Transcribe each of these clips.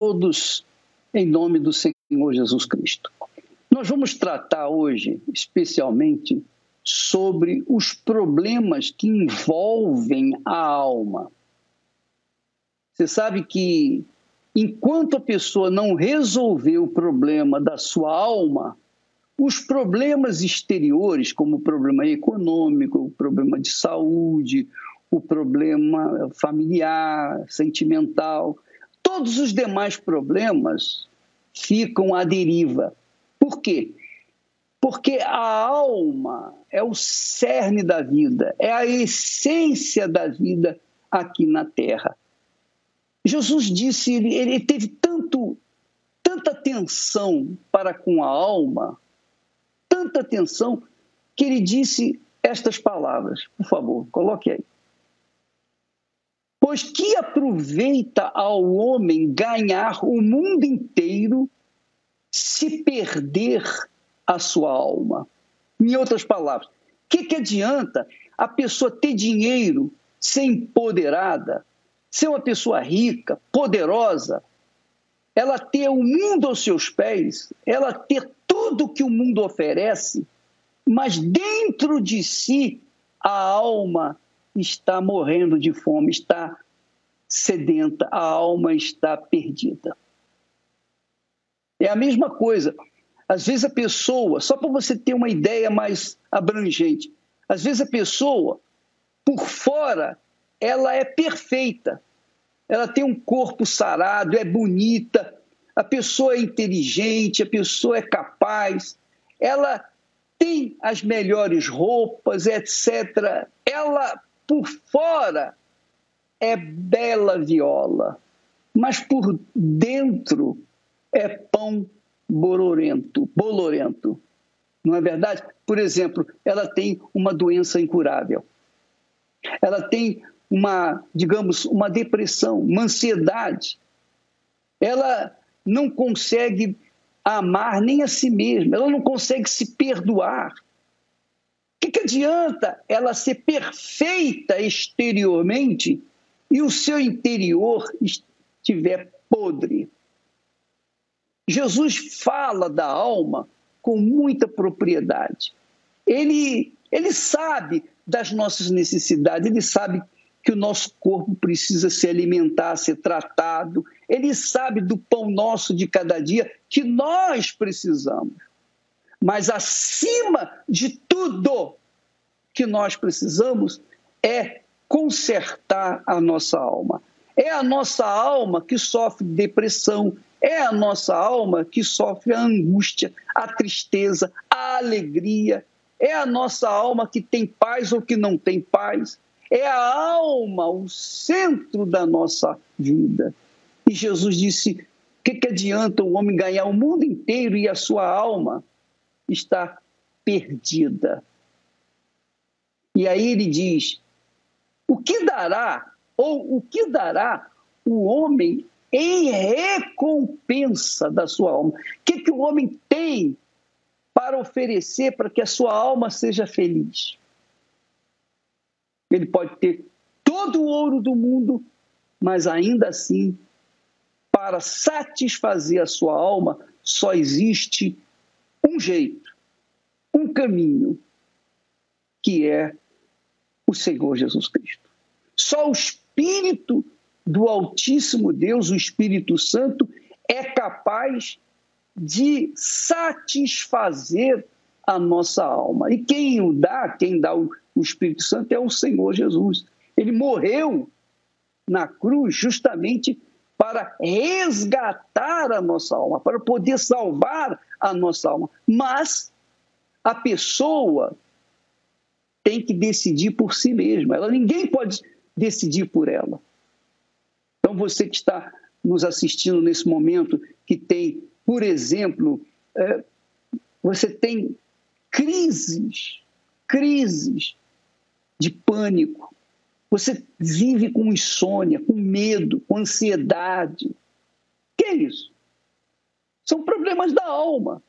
todos em nome do Senhor Jesus Cristo. Nós vamos tratar hoje, especialmente, sobre os problemas que envolvem a alma. Você sabe que enquanto a pessoa não resolver o problema da sua alma, os problemas exteriores, como o problema econômico, o problema de saúde, o problema familiar, sentimental, todos os demais problemas ficam à deriva. Por quê? Porque a alma é o cerne da vida, é a essência da vida aqui na terra. Jesus disse, ele, ele teve tanto, tanta atenção para com a alma, tanta atenção, que ele disse estas palavras. Por favor, coloque aí. Pois que aproveita ao homem ganhar o mundo inteiro se perder a sua alma? Em outras palavras, o que, que adianta a pessoa ter dinheiro, ser empoderada, ser uma pessoa rica, poderosa, ela ter o mundo aos seus pés, ela ter tudo que o mundo oferece, mas dentro de si a alma está morrendo de fome, está sedenta, a alma está perdida. É a mesma coisa. Às vezes a pessoa, só para você ter uma ideia mais abrangente, às vezes a pessoa, por fora, ela é perfeita. Ela tem um corpo sarado, é bonita, a pessoa é inteligente, a pessoa é capaz, ela tem as melhores roupas, etc. Ela por fora é bela viola, mas por dentro é pão bolorento, bolorento. Não é verdade? Por exemplo, ela tem uma doença incurável. Ela tem uma, digamos, uma depressão, uma ansiedade. Ela não consegue amar nem a si mesma, ela não consegue se perdoar que, que adianta ela ser perfeita exteriormente e o seu interior estiver podre? Jesus fala da alma com muita propriedade. Ele, ele sabe das nossas necessidades, ele sabe que o nosso corpo precisa se alimentar, ser tratado, ele sabe do pão nosso de cada dia que nós precisamos. Mas acima de tudo que nós precisamos é consertar a nossa alma. É a nossa alma que sofre depressão, é a nossa alma que sofre a angústia, a tristeza, a alegria. É a nossa alma que tem paz ou que não tem paz. É a alma o centro da nossa vida. E Jesus disse: o que, que adianta o homem ganhar o mundo inteiro e a sua alma está perdida. E aí ele diz: o que dará, ou o que dará o homem em recompensa da sua alma? O que, que o homem tem para oferecer para que a sua alma seja feliz? Ele pode ter todo o ouro do mundo, mas ainda assim, para satisfazer a sua alma, só existe um jeito, um caminho, que é o Senhor Jesus Cristo. Só o Espírito do Altíssimo Deus, o Espírito Santo, é capaz de satisfazer a nossa alma. E quem o dá, quem dá o, Espírito Santo é o Senhor Jesus. Ele morreu na cruz justamente para resgatar a nossa alma, para poder salvar a nossa alma. Mas a pessoa tem que decidir por si mesma. Ela ninguém pode decidir por ela. Então você que está nos assistindo nesse momento, que tem, por exemplo, é, você tem crises, crises de pânico. Você vive com insônia, com medo, com ansiedade. O que é isso? São problemas da alma.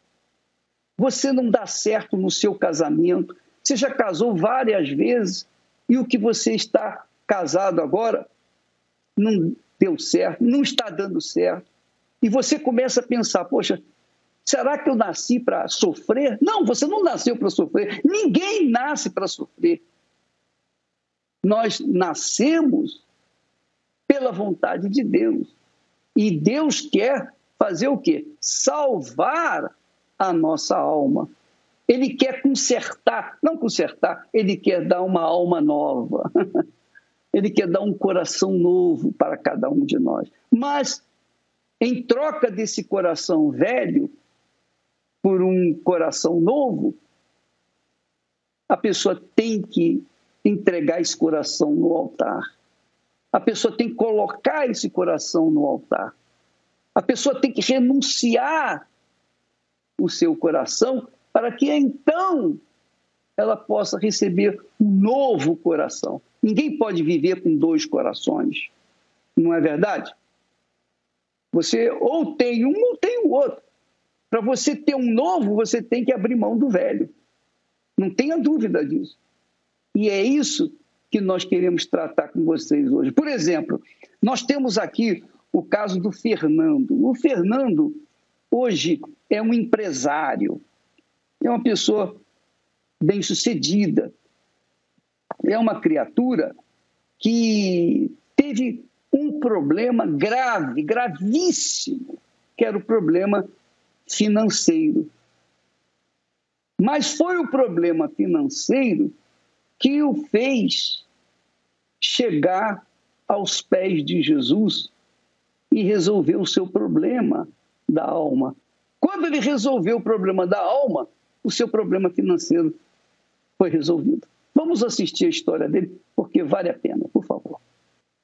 Você não dá certo no seu casamento, você já casou várias vezes e o que você está casado agora não deu certo, não está dando certo. e você começa a pensar, poxa, será que eu nasci para sofrer? Não, você não nasceu para sofrer. Ninguém nasce para sofrer. Nós nascemos pela vontade de Deus. E Deus quer fazer o quê? Salvar a nossa alma. Ele quer consertar, não consertar, ele quer dar uma alma nova. Ele quer dar um coração novo para cada um de nós. Mas, em troca desse coração velho, por um coração novo, a pessoa tem que entregar esse coração no altar. A pessoa tem que colocar esse coração no altar. A pessoa tem que renunciar o seu coração para que então ela possa receber um novo coração. Ninguém pode viver com dois corações, não é verdade? Você ou tem um ou tem o outro. Para você ter um novo, você tem que abrir mão do velho. Não tenha dúvida disso. E é isso que nós queremos tratar com vocês hoje. Por exemplo, nós temos aqui o caso do Fernando. O Fernando, hoje, é um empresário, é uma pessoa bem-sucedida, é uma criatura que teve um problema grave, gravíssimo, que era o problema financeiro. Mas foi o problema financeiro que o fez chegar aos pés de Jesus e resolver o seu problema da alma. Quando ele resolveu o problema da alma, o seu problema financeiro foi resolvido. Vamos assistir a história dele, porque vale a pena, por favor.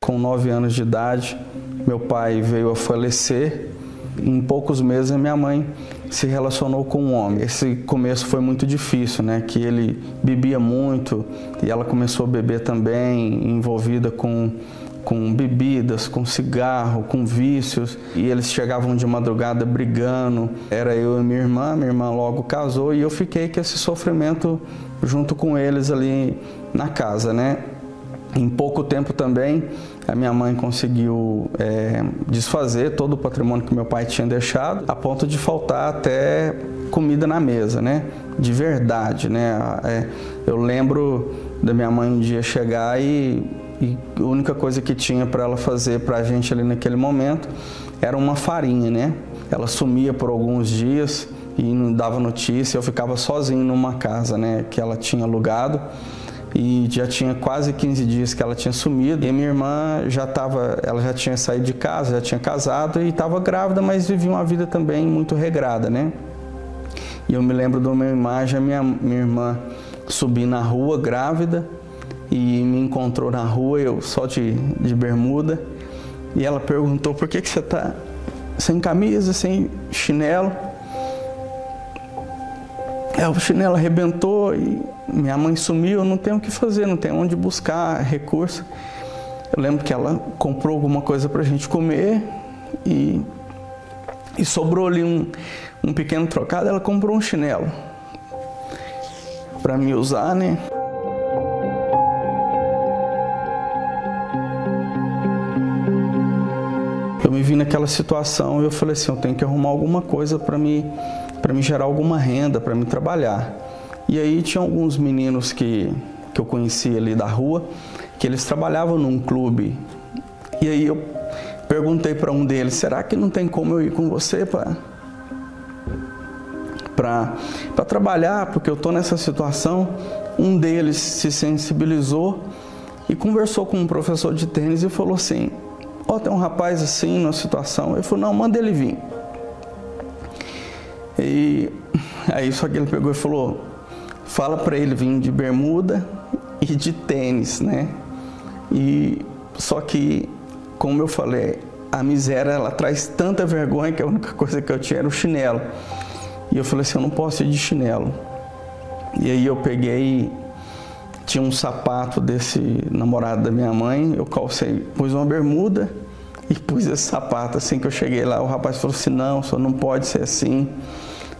Com nove anos de idade, meu pai veio a falecer em poucos meses minha mãe se relacionou com um homem. Esse começo foi muito difícil, né? Que ele bebia muito e ela começou a beber também, envolvida com com bebidas, com cigarro, com vícios, e eles chegavam de madrugada brigando. Era eu e minha irmã, minha irmã logo casou e eu fiquei com esse sofrimento junto com eles ali na casa, né? Em pouco tempo também, a minha mãe conseguiu é, desfazer todo o patrimônio que meu pai tinha deixado, a ponto de faltar até comida na mesa, né? De verdade, né? É, eu lembro da minha mãe um dia chegar e, e a única coisa que tinha para ela fazer para a gente ali naquele momento era uma farinha, né? Ela sumia por alguns dias e não dava notícia. Eu ficava sozinho numa casa, né? Que ela tinha alugado e já tinha quase 15 dias que ela tinha sumido. E minha irmã já estava, ela já tinha saído de casa, já tinha casado e estava grávida, mas vivia uma vida também muito regrada, né? E eu me lembro de uma imagem, minha, minha irmã subir na rua grávida e me encontrou na rua, eu só de, de bermuda, e ela perguntou por que, que você está sem camisa, sem chinelo. É, o chinelo arrebentou e minha mãe sumiu, não tenho o que fazer, não tenho onde buscar recurso. Eu lembro que ela comprou alguma coisa para a gente comer e, e sobrou ali um, um pequeno trocado, ela comprou um chinelo para me usar, né? Naquela situação eu falei assim, eu tenho que arrumar alguma coisa para me para me gerar alguma renda, para me trabalhar. E aí tinha alguns meninos que, que eu conhecia ali da rua, que eles trabalhavam num clube. E aí eu perguntei para um deles, será que não tem como eu ir com você para para trabalhar, porque eu estou nessa situação. Um deles se sensibilizou e conversou com um professor de tênis e falou assim: Ó, oh, tem um rapaz assim na situação. Ele falou: Não, manda ele vir. E aí só que ele pegou e falou: fala para ele vir de bermuda e de tênis, né? E só que, como eu falei, a miséria ela traz tanta vergonha que a única coisa que eu tinha era o chinelo. E eu falei assim, eu não posso ir de chinelo. E aí eu peguei, tinha um sapato desse namorado da minha mãe, eu calcei, pus uma bermuda e pus esse sapato. Assim que eu cheguei lá, o rapaz falou assim, não, só não pode ser assim,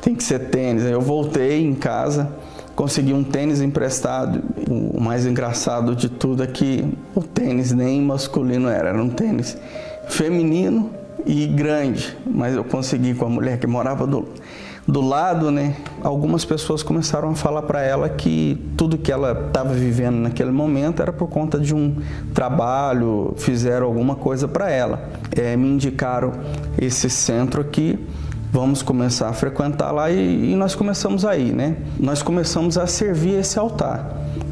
tem que ser tênis. Aí eu voltei em casa consegui um tênis emprestado. O mais engraçado de tudo é que o tênis nem masculino era, era um tênis feminino e grande, mas eu consegui com a mulher que morava do, do lado, né? Algumas pessoas começaram a falar para ela que tudo que ela estava vivendo naquele momento era por conta de um trabalho, fizeram alguma coisa para ela. É, me indicaram esse centro aqui vamos começar a frequentar lá e, e, nós começamos aí, né? Nós começamos a servir esse altar,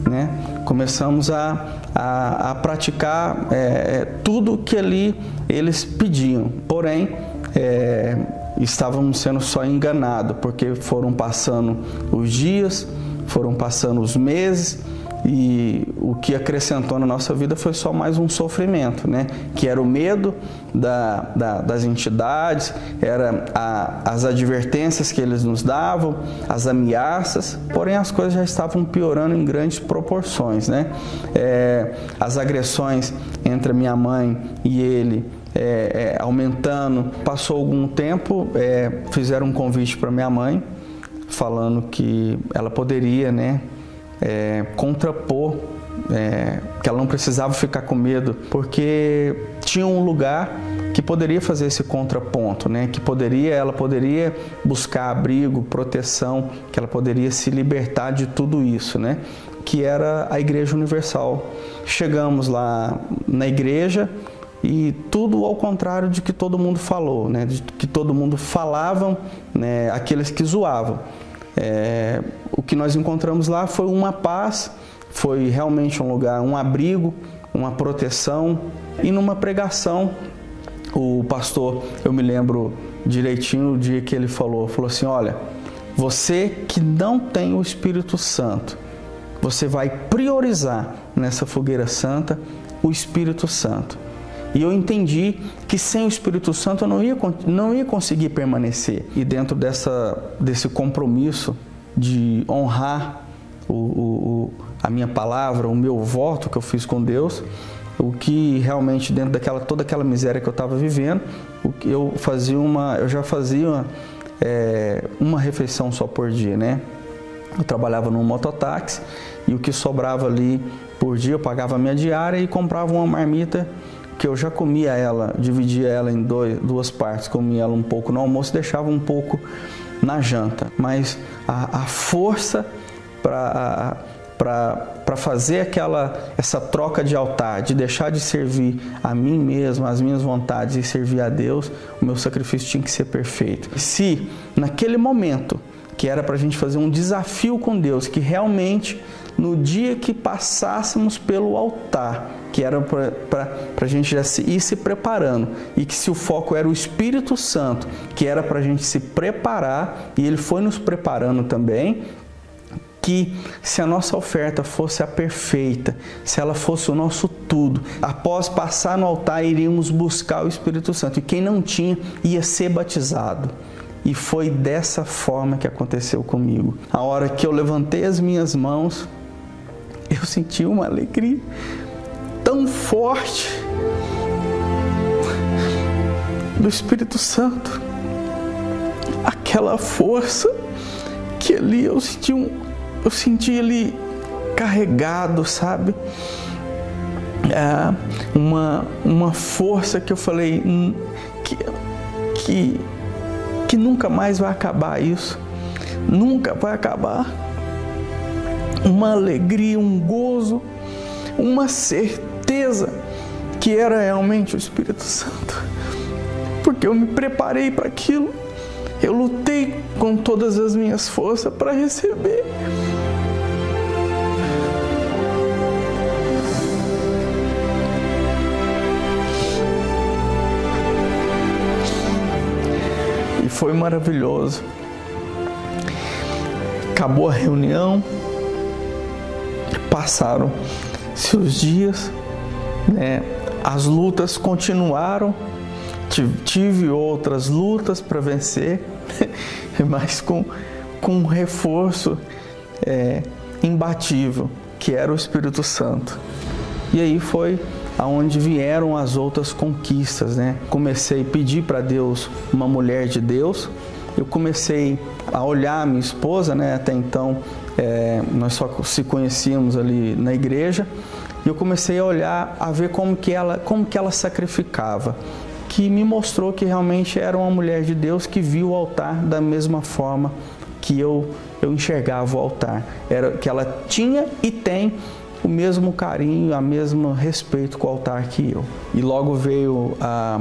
né? Começamos a, a, a praticar é, é tudo que ali eles pediam, porém é, estávamos sendo só enganados, porque foram passando os dias, foram passando os meses e o que acrescentou na nossa vida foi só mais um sofrimento, né? Que era o medo da, da, das entidades, era a, as advertências que eles nos davam, as ameaças, porém as coisas já estavam piorando em grandes proporções, né? É, as agressões entre minha mãe e ele é, é, aumentando. Passou algum tempo, é, fizeram um convite para minha mãe, falando que ela poderia, né? é, contrapor, é, que ela não precisava ficar com medo, porque tinha um lugar que poderia fazer esse contraponto, né? Que poderia, ela poderia buscar abrigo, proteção, que ela poderia se libertar de tudo isso, né? Que era a Igreja Universal. Chegamos lá na igreja e tudo ao contrário de que todo mundo falou, né? De que todo mundo falavam, né? Aqueles que zoavam. É, o que nós encontramos lá foi uma paz, foi realmente um lugar, um abrigo, uma proteção. E numa pregação, o pastor, eu me lembro direitinho o dia que ele falou, falou assim: olha, você que não tem o Espírito Santo, você vai priorizar nessa fogueira santa o Espírito Santo. E eu entendi que sem o Espírito Santo eu não ia, não ia conseguir permanecer. E dentro dessa, desse compromisso de honrar o, o, a minha palavra, o meu voto que eu fiz com Deus, o que realmente dentro daquela toda aquela miséria que eu estava vivendo, o que eu fazia uma, eu já fazia uma, é, uma refeição só por dia, né? Eu trabalhava num mototáxi e o que sobrava ali por dia eu pagava minha diária e comprava uma marmita que eu já comia ela, dividia ela em dois, duas partes, comia ela um pouco no almoço, deixava um pouco na janta. Mas a, a força para para fazer aquela essa troca de altar, de deixar de servir a mim mesmo, as minhas vontades e servir a Deus, o meu sacrifício tinha que ser perfeito. Se naquele momento que era para a gente fazer um desafio com Deus, que realmente no dia que passássemos pelo altar, que era para a gente já se, ir se preparando, e que se o foco era o Espírito Santo, que era para a gente se preparar, e ele foi nos preparando também, que se a nossa oferta fosse a perfeita, se ela fosse o nosso tudo, após passar no altar iríamos buscar o Espírito Santo, e quem não tinha ia ser batizado. E foi dessa forma que aconteceu comigo. A hora que eu levantei as minhas mãos, eu senti uma alegria tão forte do Espírito Santo, aquela força que ali eu senti um, eu senti ele carregado, sabe? É, uma, uma força que eu falei hum, que, que que nunca mais vai acabar isso, nunca vai acabar. Uma alegria, um gozo, uma certeza que era realmente o Espírito Santo, porque eu me preparei para aquilo, eu lutei com todas as minhas forças para receber. foi maravilhoso. Acabou a reunião, passaram-se os dias, né? as lutas continuaram, tive outras lutas para vencer, mas com, com um reforço é, imbatível, que era o Espírito Santo. E aí foi aonde vieram as outras conquistas, né? Comecei a pedir para Deus uma mulher de Deus. Eu comecei a olhar a minha esposa, né? Até então é, nós só se conhecíamos ali na igreja. E eu comecei a olhar, a ver como que ela, como que ela sacrificava, que me mostrou que realmente era uma mulher de Deus que viu o altar da mesma forma que eu, eu enxergava o altar. Era que ela tinha e tem o mesmo carinho, a mesmo respeito com o altar que eu. E logo veio a,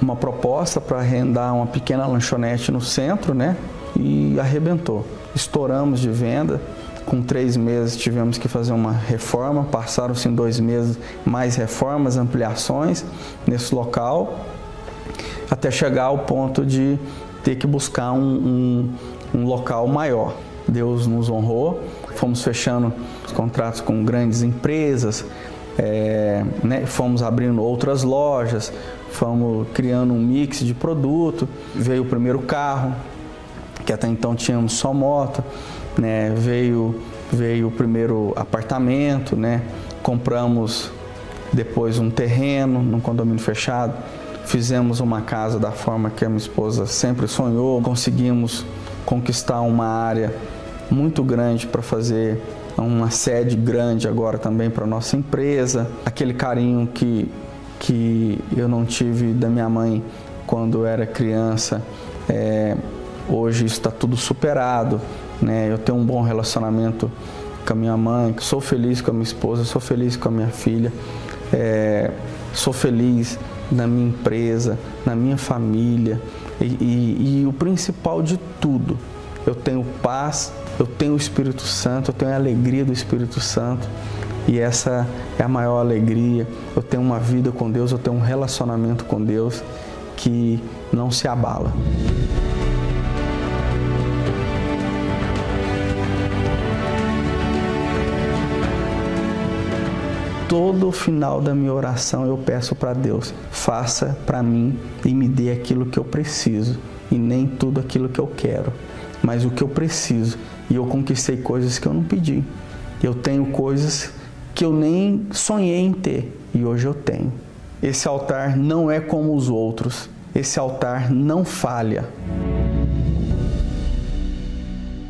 uma proposta para arrendar uma pequena lanchonete no centro, né? E arrebentou. Estouramos de venda. Com três meses tivemos que fazer uma reforma. Passaram-se dois meses mais reformas, ampliações nesse local, até chegar ao ponto de ter que buscar um, um, um local maior. Deus nos honrou, fomos fechando os contratos com grandes empresas, é, né, fomos abrindo outras lojas, fomos criando um mix de produto. Veio o primeiro carro, que até então tínhamos só moto, né, veio, veio o primeiro apartamento, né, compramos depois um terreno num condomínio fechado, fizemos uma casa da forma que a minha esposa sempre sonhou, conseguimos conquistar uma área muito grande para fazer uma sede grande agora também para nossa empresa, aquele carinho que, que eu não tive da minha mãe quando era criança, é, hoje está tudo superado, né? Eu tenho um bom relacionamento com a minha mãe, sou feliz com a minha esposa, sou feliz com a minha filha, é, sou feliz na minha empresa, na minha família e, e, e o principal de tudo, eu tenho paz eu tenho o Espírito Santo, eu tenho a alegria do Espírito Santo. E essa é a maior alegria. Eu tenho uma vida com Deus, eu tenho um relacionamento com Deus que não se abala. todo final da minha oração eu peço para Deus, faça para mim e me dê aquilo que eu preciso e nem tudo aquilo que eu quero, mas o que eu preciso e eu conquistei coisas que eu não pedi. Eu tenho coisas que eu nem sonhei em ter e hoje eu tenho. Esse altar não é como os outros. Esse altar não falha.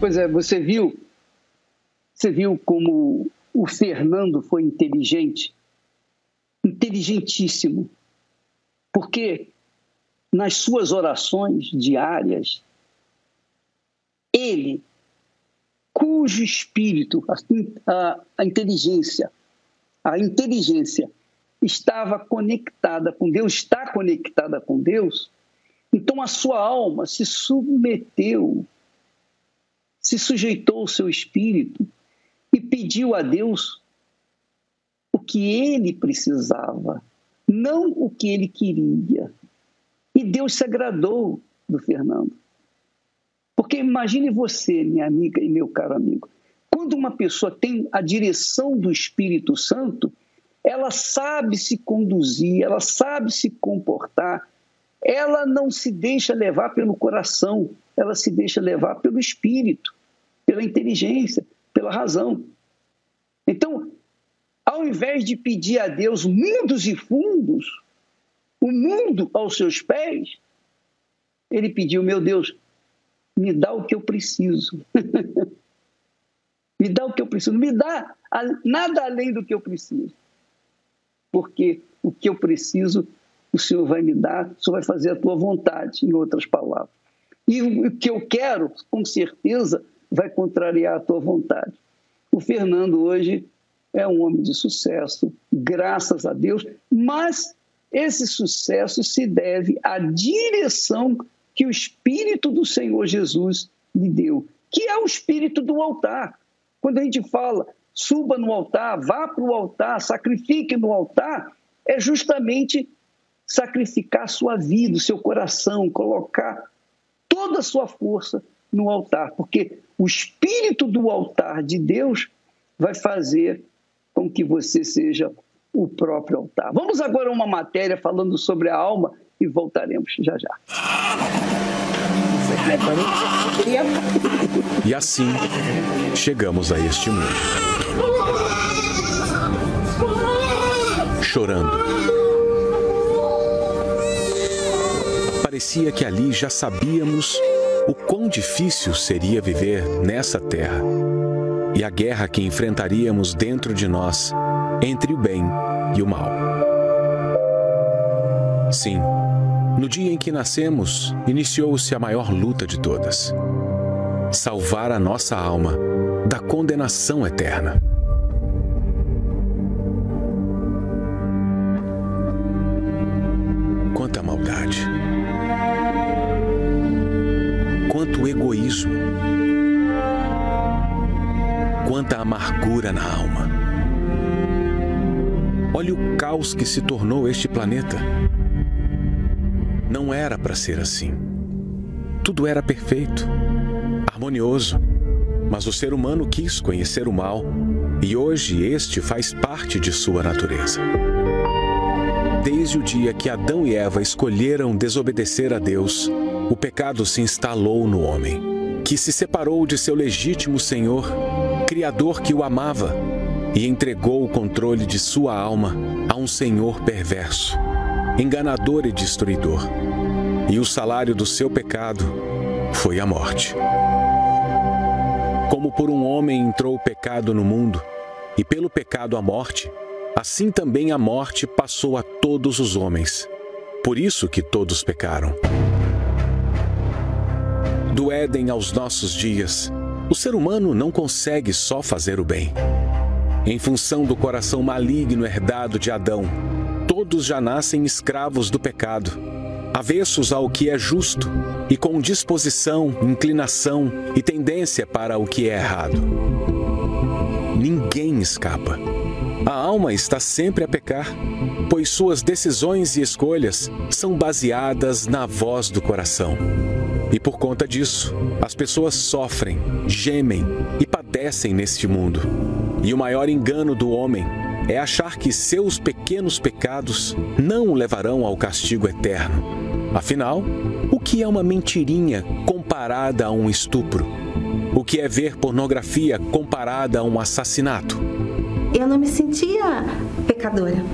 Pois é, você viu, você viu como o Fernando foi inteligente, inteligentíssimo, porque nas suas orações diárias ele cujo espírito, a, a inteligência, a inteligência estava conectada com Deus, está conectada com Deus, então a sua alma se submeteu, se sujeitou ao seu espírito e pediu a Deus o que ele precisava, não o que ele queria. E Deus se agradou do Fernando. Porque imagine você, minha amiga e meu caro amigo, quando uma pessoa tem a direção do Espírito Santo, ela sabe se conduzir, ela sabe se comportar, ela não se deixa levar pelo coração, ela se deixa levar pelo espírito, pela inteligência, pela razão. Então, ao invés de pedir a Deus mundos e fundos, o mundo aos seus pés, ele pediu: Meu Deus, me dá o que eu preciso. me dá o que eu preciso. Me dá nada além do que eu preciso. Porque o que eu preciso, o Senhor vai me dar, o Senhor vai fazer a tua vontade, em outras palavras. E o que eu quero, com certeza, vai contrariar a tua vontade. O Fernando hoje é um homem de sucesso, graças a Deus, mas esse sucesso se deve à direção que o Espírito do Senhor Jesus lhe deu, que é o espírito do altar. Quando a gente fala suba no altar, vá para o altar, sacrifique no altar, é justamente sacrificar sua vida, seu coração, colocar toda a sua força no altar, porque o espírito do altar de Deus vai fazer com que você seja o próprio altar. Vamos agora a uma matéria falando sobre a alma e voltaremos já já. E assim chegamos a este mundo. Chorando. Parecia que ali já sabíamos o quão difícil seria viver nessa terra e a guerra que enfrentaríamos dentro de nós entre o bem e o mal. Sim, No dia em que nascemos, iniciou-se a maior luta de todas: salvar a nossa alma da condenação eterna. Quanta maldade! Quanto egoísmo! Quanta amargura na alma! Olha o caos que se tornou este planeta. Não era para ser assim. Tudo era perfeito, harmonioso, mas o ser humano quis conhecer o mal e hoje este faz parte de sua natureza. Desde o dia que Adão e Eva escolheram desobedecer a Deus, o pecado se instalou no homem, que se separou de seu legítimo Senhor, Criador que o amava e entregou o controle de sua alma a um senhor perverso, enganador e destruidor. E o salário do seu pecado foi a morte. Como por um homem entrou o pecado no mundo, e pelo pecado a morte, assim também a morte passou a todos os homens. Por isso que todos pecaram. Do Éden aos nossos dias, o ser humano não consegue só fazer o bem em função do coração maligno herdado de Adão, todos já nascem escravos do pecado, avessos ao que é justo e com disposição, inclinação e tendência para o que é errado. Ninguém escapa. A alma está sempre a pecar, pois suas decisões e escolhas são baseadas na voz do coração. E por conta disso, as pessoas sofrem, gemem e padecem neste mundo. E o maior engano do homem é achar que seus pequenos pecados não o levarão ao castigo eterno. Afinal, o que é uma mentirinha comparada a um estupro? O que é ver pornografia comparada a um assassinato? Eu não me sentia pecadora.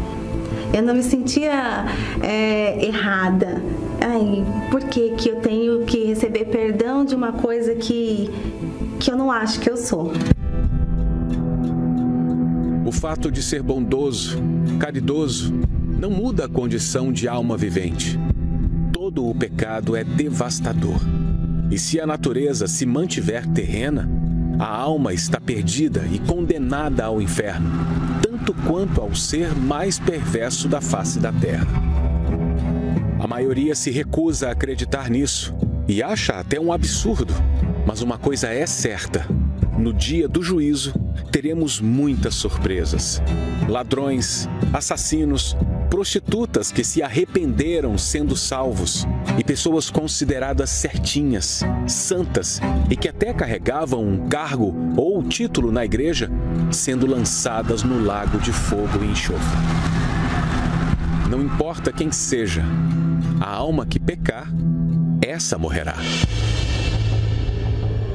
Eu não me sentia é, errada. Ai, por que, que eu tenho que receber perdão de uma coisa que, que eu não acho que eu sou? O fato de ser bondoso, caridoso, não muda a condição de alma vivente. Todo o pecado é devastador. E se a natureza se mantiver terrena, a alma está perdida e condenada ao inferno, tanto quanto ao ser mais perverso da face da terra. A maioria se recusa a acreditar nisso e acha até um absurdo. Mas uma coisa é certa: no dia do juízo, teremos muitas surpresas. Ladrões, assassinos, prostitutas que se arrependeram sendo salvos e pessoas consideradas certinhas, santas e que até carregavam um cargo ou título na igreja, sendo lançadas no lago de fogo e enxofre. Não importa quem seja, a alma que pecar, essa morrerá.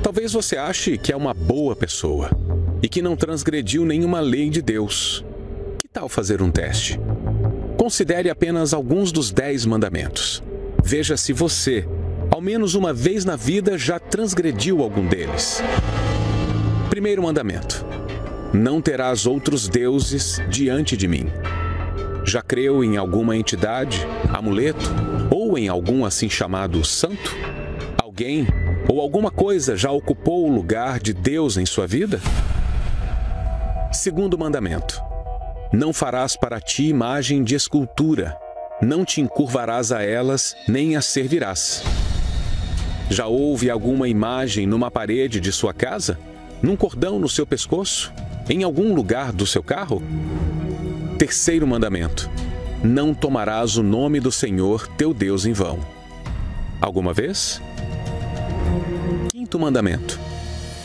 Talvez você ache que é uma boa pessoa e que não transgrediu nenhuma lei de Deus. Que tal fazer um teste? Considere apenas alguns dos dez mandamentos. Veja se você, ao menos uma vez na vida, já transgrediu algum deles. Primeiro mandamento: Não terás outros deuses diante de mim. Já creu em alguma entidade, amuleto ou em algum assim chamado santo? Alguém ou alguma coisa já ocupou o lugar de Deus em sua vida? Segundo mandamento: Não farás para ti imagem de escultura, não te encurvarás a elas, nem as servirás. Já houve alguma imagem numa parede de sua casa? Num cordão no seu pescoço? Em algum lugar do seu carro? Terceiro mandamento: Não tomarás o nome do Senhor teu Deus em vão. Alguma vez? Quinto mandamento: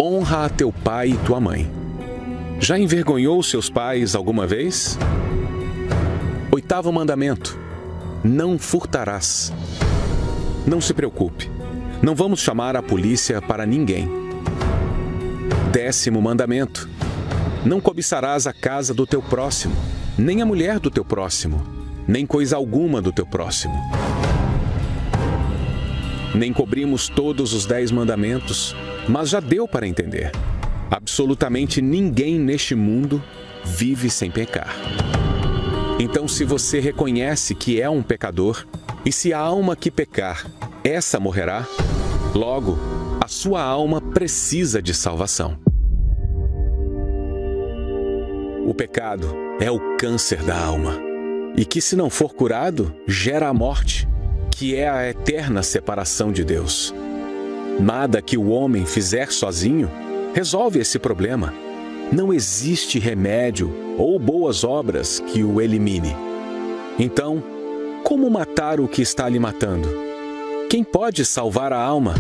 Honra a teu pai e tua mãe. Já envergonhou seus pais alguma vez? Oitavo mandamento: Não furtarás. Não se preocupe, não vamos chamar a polícia para ninguém. Décimo mandamento: Não cobiçarás a casa do teu próximo, nem a mulher do teu próximo, nem coisa alguma do teu próximo. Nem cobrimos todos os dez mandamentos, mas já deu para entender. Absolutamente ninguém neste mundo vive sem pecar. Então, se você reconhece que é um pecador, E se a alma que pecar, essa morrerá, logo, a sua alma precisa de salvação. O pecado é o câncer da alma, e que, se não for curado, gera a morte, que é a eterna separação de Deus. Nada que o homem fizer sozinho resolve esse problema. Não existe remédio ou boas obras que o elimine. Então, como matar o que está lhe matando? Quem pode salvar a alma?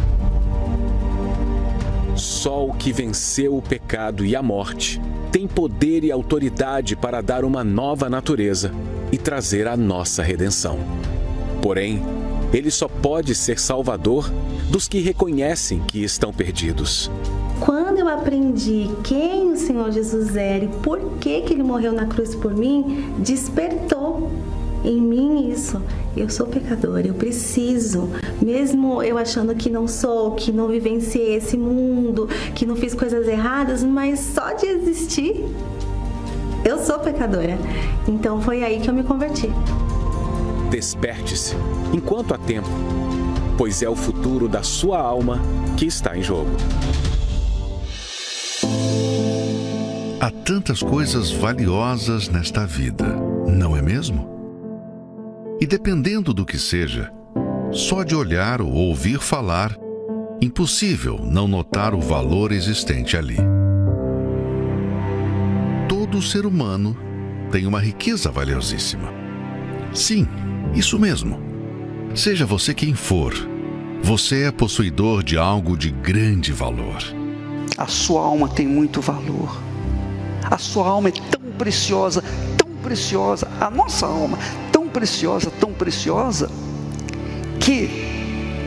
Só o que venceu o pecado e a morte tem poder e autoridade para dar uma nova natureza e trazer a nossa redenção. Porém, ele só pode ser salvador dos que reconhecem que estão perdidos. Quando eu aprendi quem o Senhor Jesus era e por que, que ele morreu na cruz por mim, despertou em mim isso. Eu sou pecadora, eu preciso, mesmo eu achando que não sou, que não vivenciei esse mundo, que não fiz coisas erradas, mas só de existir, eu sou pecadora. Então foi aí que eu me converti. Desperte-se enquanto há tempo, pois é o futuro da sua alma que está em jogo. Há tantas coisas valiosas nesta vida, não é mesmo? E dependendo do que seja, só de olhar ou ouvir falar, impossível não notar o valor existente ali. Todo ser humano tem uma riqueza valiosíssima. Sim, isso mesmo. Seja você quem for, você é possuidor de algo de grande valor. A sua alma tem muito valor. A sua alma é tão preciosa, tão preciosa. A nossa alma preciosa, tão preciosa, que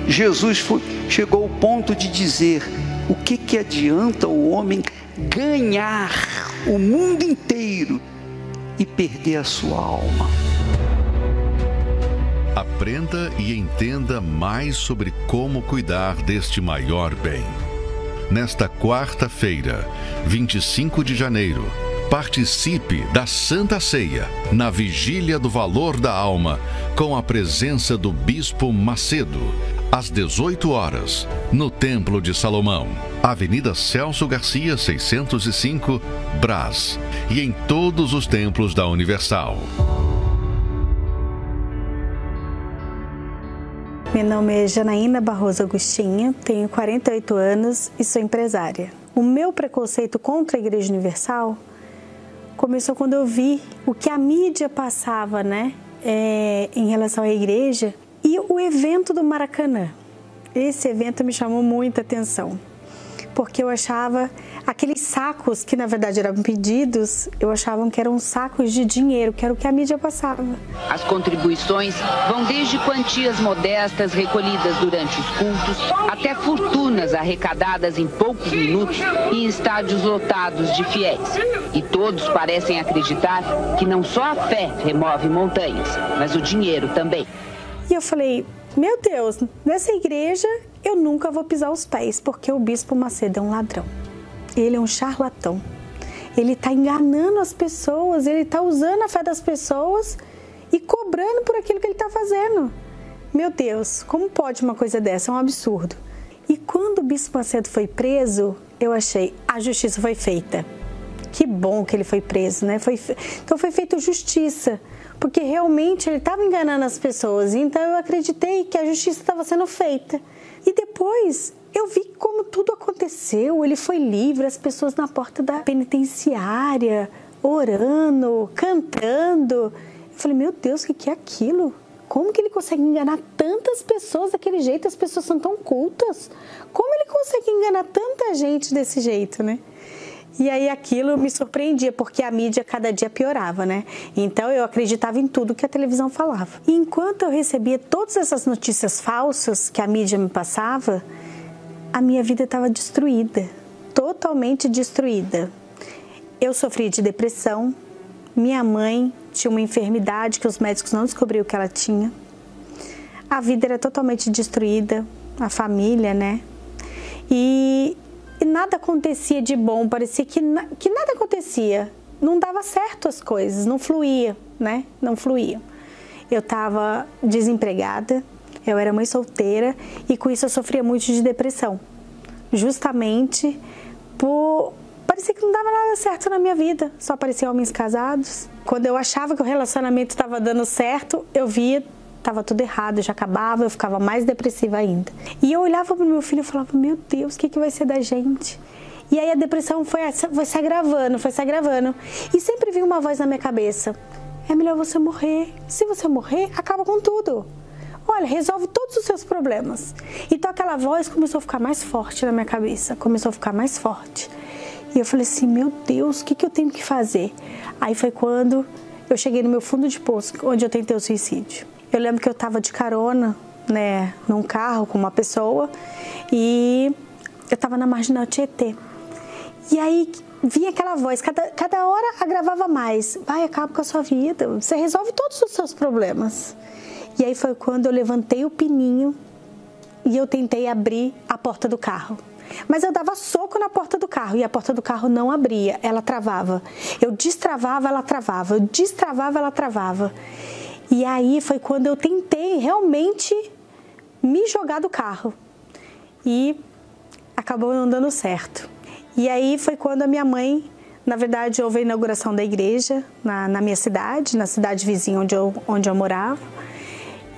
Jesus foi, chegou ao ponto de dizer: o que, que adianta o homem ganhar o mundo inteiro e perder a sua alma? Aprenda e entenda mais sobre como cuidar deste maior bem. Nesta quarta-feira, 25 de janeiro, Participe da Santa Ceia, na Vigília do Valor da Alma, com a presença do Bispo Macedo, às 18 horas, no Templo de Salomão, Avenida Celso Garcia, 605, Brás, e em todos os templos da Universal. Meu nome é Janaína Barroso Agostinho, tenho 48 anos e sou empresária. O meu preconceito contra a Igreja Universal começou quando eu vi o que a mídia passava, né, é, em relação à igreja e o evento do Maracanã. Esse evento me chamou muita atenção, porque eu achava aqueles sacos que na verdade eram pedidos, eu achava que eram sacos de dinheiro, que era o que a mídia passava. As contribuições vão desde quantias modestas recolhidas durante os cultos até fortunas arrecadadas em poucos minutos em estádios lotados de fiéis. E todos parecem acreditar que não só a fé remove montanhas, mas o dinheiro também. E eu falei, meu Deus, nessa igreja eu nunca vou pisar os pés, porque o bispo Macedo é um ladrão ele é um charlatão. Ele está enganando as pessoas, ele está usando a fé das pessoas e cobrando por aquilo que ele está fazendo. Meu Deus, como pode uma coisa dessa? É um absurdo. E quando o Bispo Macedo foi preso, eu achei, a justiça foi feita. Que bom que ele foi preso, né? Foi, então foi feita justiça, porque realmente ele estava enganando as pessoas. Então eu acreditei que a justiça estava sendo feita. E depois eu vi como tudo aconteceu. Ele foi livre, as pessoas na porta da penitenciária, orando, cantando. Eu falei, meu Deus, o que é aquilo? Como que ele consegue enganar tantas pessoas daquele jeito? As pessoas são tão cultas. Como ele consegue enganar tanta gente desse jeito, né? E aí aquilo me surpreendia, porque a mídia cada dia piorava, né? Então eu acreditava em tudo que a televisão falava. E enquanto eu recebia todas essas notícias falsas que a mídia me passava, a minha vida estava destruída, totalmente destruída. Eu sofri de depressão, minha mãe tinha uma enfermidade que os médicos não descobriram que ela tinha. A vida era totalmente destruída, a família, né? E, e nada acontecia de bom, parecia que, que nada acontecia. Não dava certo as coisas, não fluía, né? Não fluía. eu estava desempregada, eu era mãe solteira e com isso eu sofria muito de depressão. Justamente por parecia que não dava nada certo na minha vida, só apareciam homens casados. Quando eu achava que o relacionamento estava dando certo, eu via estava tudo errado, já acabava, eu ficava mais depressiva ainda. E eu olhava para meu filho e falava: Meu Deus, o que, que vai ser da gente? E aí a depressão foi, foi se agravando, foi se agravando. E sempre vinha uma voz na minha cabeça: É melhor você morrer. Se você morrer, acaba com tudo. Olha, resolve todos os seus problemas. Então aquela voz começou a ficar mais forte na minha cabeça, começou a ficar mais forte. E eu falei assim: Meu Deus, o que, que eu tenho que fazer? Aí foi quando eu cheguei no meu fundo de poço, onde eu tentei o suicídio. Eu lembro que eu estava de carona, né, num carro com uma pessoa e eu estava na marginal Tietê. E aí vinha aquela voz, cada, cada hora agravava mais. Vai, acaba com a sua vida, você resolve todos os seus problemas. E aí foi quando eu levantei o pininho e eu tentei abrir a porta do carro. Mas eu dava soco na porta do carro e a porta do carro não abria, ela travava. Eu destravava, ela travava. Eu destravava, ela travava. E aí foi quando eu tentei realmente me jogar do carro. E acabou não dando certo. E aí foi quando a minha mãe, na verdade, houve a inauguração da igreja na, na minha cidade, na cidade vizinha onde eu, onde eu morava.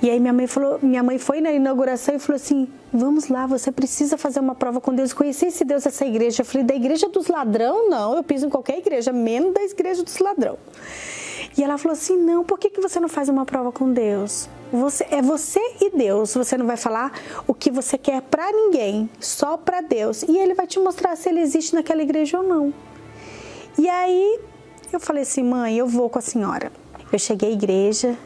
E aí minha mãe falou, minha mãe foi na inauguração e falou assim: "Vamos lá, você precisa fazer uma prova com Deus, conhecer esse Deus essa igreja". Eu falei: "Da igreja dos ladrão? Não, eu piso em qualquer igreja, menos da igreja dos ladrão". E ela falou assim: não, por que, que você não faz uma prova com Deus? Você, é você e Deus. Você não vai falar o que você quer para ninguém, só para Deus. E ele vai te mostrar se ele existe naquela igreja ou não. E aí eu falei assim: mãe, eu vou com a senhora. Eu cheguei à igreja,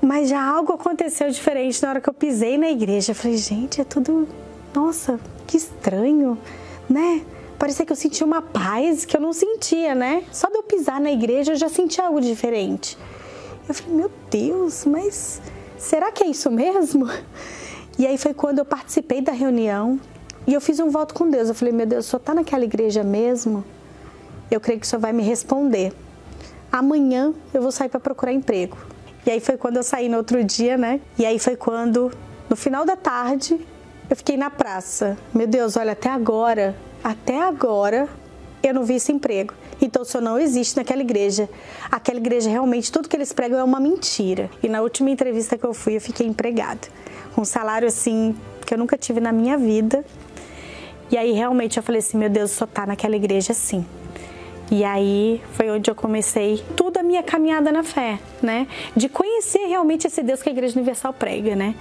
mas já algo aconteceu diferente na hora que eu pisei na igreja. Eu falei: gente, é tudo. Nossa, que estranho, né? Parecia que eu sentia uma paz que eu não sentia, né? Só de eu pisar na igreja eu já senti algo diferente. Eu falei, meu Deus, mas será que é isso mesmo? E aí foi quando eu participei da reunião e eu fiz um voto com Deus. Eu falei, meu Deus, senhor está naquela igreja mesmo? Eu creio que o senhor vai me responder. Amanhã eu vou sair para procurar emprego. E aí foi quando eu saí no outro dia, né? E aí foi quando, no final da tarde, eu fiquei na praça. Meu Deus, olha, até agora até agora eu não vi esse emprego. Então o senhor não existe naquela igreja. Aquela igreja realmente, tudo que eles pregam é uma mentira. E na última entrevista que eu fui, eu fiquei empregada. Com um salário assim que eu nunca tive na minha vida. E aí realmente eu falei assim, meu Deus, só tá naquela igreja sim. E aí foi onde eu comecei toda a minha caminhada na fé, né? De conhecer realmente esse Deus que a Igreja Universal prega, né?